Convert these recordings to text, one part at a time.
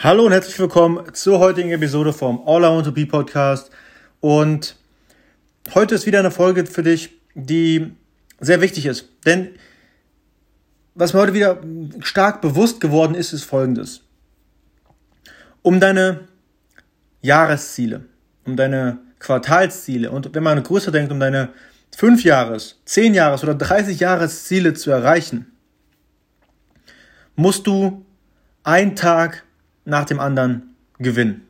Hallo und herzlich willkommen zur heutigen Episode vom All I Want to Be Podcast. Und heute ist wieder eine Folge für dich, die sehr wichtig ist. Denn was mir heute wieder stark bewusst geworden ist, ist folgendes. Um deine Jahresziele, um deine Quartalsziele und wenn man größer denkt, um deine 5 Jahres, 10 Jahres oder 30 Jahresziele zu erreichen, musst du einen Tag nach dem anderen gewinnen.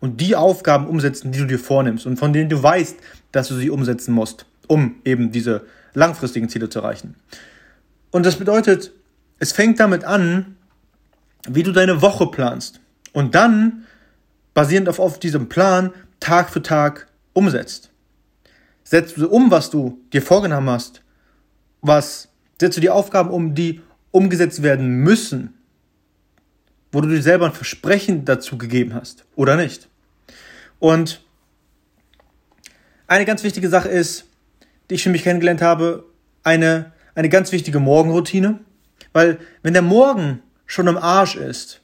Und die Aufgaben umsetzen, die du dir vornimmst und von denen du weißt, dass du sie umsetzen musst, um eben diese langfristigen Ziele zu erreichen. Und das bedeutet, es fängt damit an, wie du deine Woche planst. Und dann, basierend auf, auf diesem Plan, Tag für Tag umsetzt. Setzt du um, was du dir vorgenommen hast, was setzt du die Aufgaben um, die umgesetzt werden müssen, wo du dir selber ein Versprechen dazu gegeben hast oder nicht. Und eine ganz wichtige Sache ist, die ich für mich kennengelernt habe, eine, eine ganz wichtige Morgenroutine. Weil wenn der Morgen schon im Arsch ist,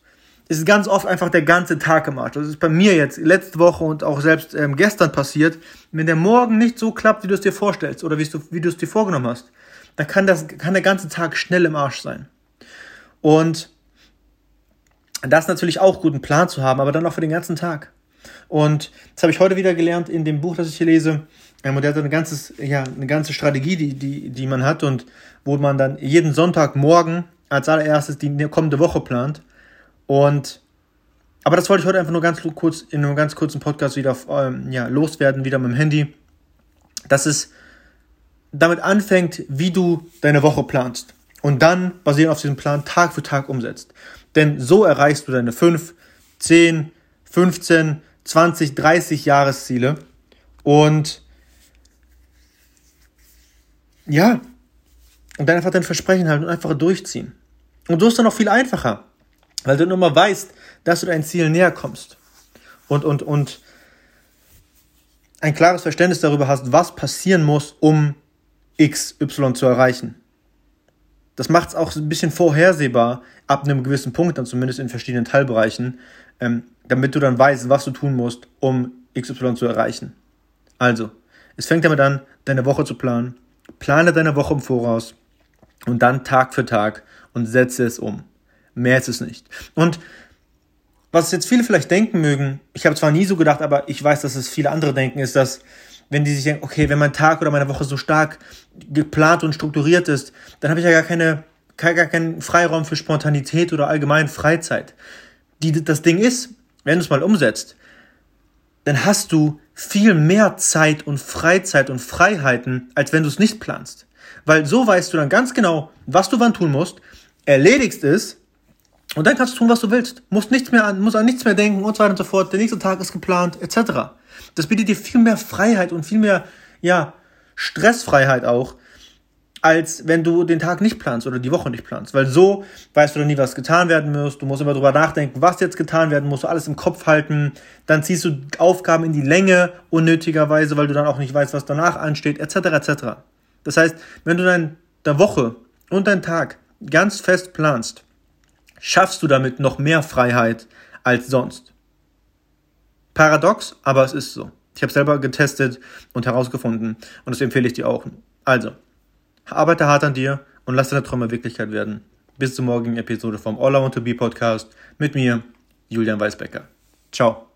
ist ganz oft einfach der ganze Tag im Arsch. Das ist bei mir jetzt letzte Woche und auch selbst ähm, gestern passiert. Wenn der Morgen nicht so klappt, wie du es dir vorstellst oder wie du, wie du es dir vorgenommen hast, dann kann, das, kann der ganze Tag schnell im Arsch sein. Und das ist natürlich auch gut, einen Plan zu haben, aber dann auch für den ganzen Tag. Und das habe ich heute wieder gelernt in dem Buch, das ich hier lese. Ähm, und der hat eine, ganzes, ja, eine ganze Strategie, die, die, die man hat und wo man dann jeden Sonntagmorgen als allererstes die kommende Woche plant. Und aber das wollte ich heute einfach nur ganz kurz in einem ganz kurzen Podcast wieder ähm, ja, loswerden, wieder mit dem Handy. Dass es damit anfängt, wie du deine Woche planst. Und dann, basierend auf diesem Plan, Tag für Tag umsetzt. Denn so erreichst du deine 5, 10, 15, 20, 30 Jahresziele. Und ja, und dann einfach dein Versprechen halten und einfach durchziehen. Und so ist dann auch viel einfacher, weil du nur mal weißt, dass du dein Ziel näher kommst. Und, und, und ein klares Verständnis darüber hast, was passieren muss, um XY zu erreichen. Das macht es auch ein bisschen vorhersehbar, ab einem gewissen Punkt, dann zumindest in verschiedenen Teilbereichen, ähm, damit du dann weißt, was du tun musst, um XY zu erreichen. Also, es fängt damit an, deine Woche zu planen. Plane deine Woche im Voraus und dann Tag für Tag und setze es um. Mehr ist es nicht. Und was jetzt viele vielleicht denken mögen, ich habe zwar nie so gedacht, aber ich weiß, dass es viele andere denken, ist, dass wenn die sich denken, okay, wenn mein Tag oder meine Woche so stark geplant und strukturiert ist, dann habe ich ja gar keine, gar keinen Freiraum für Spontanität oder allgemein Freizeit. Die, das Ding ist, wenn du es mal umsetzt, dann hast du viel mehr Zeit und Freizeit und Freiheiten, als wenn du es nicht planst. Weil so weißt du dann ganz genau, was du wann tun musst, erledigst es und dann kannst du tun, was du willst. Musst nichts mehr an, musst an nichts mehr denken und so weiter und so fort. Der nächste Tag ist geplant, etc. Das bietet dir viel mehr Freiheit und viel mehr, ja, Stressfreiheit auch, als wenn du den Tag nicht planst oder die Woche nicht planst. Weil so weißt du dann nie, was getan werden muss. Du musst immer drüber nachdenken, was jetzt getan werden muss, alles im Kopf halten. Dann ziehst du Aufgaben in die Länge unnötigerweise, weil du dann auch nicht weißt, was danach ansteht, etc. etc. Das heißt, wenn du deine Woche und deinen Tag ganz fest planst, schaffst du damit noch mehr Freiheit als sonst. Paradox, aber es ist so. Ich habe selber getestet und herausgefunden und das empfehle ich dir auch. Also, arbeite hart an dir und lass deine Träume Wirklichkeit werden. Bis zur morgigen Episode vom All I Want to Be Podcast mit mir, Julian Weisbecker. Ciao.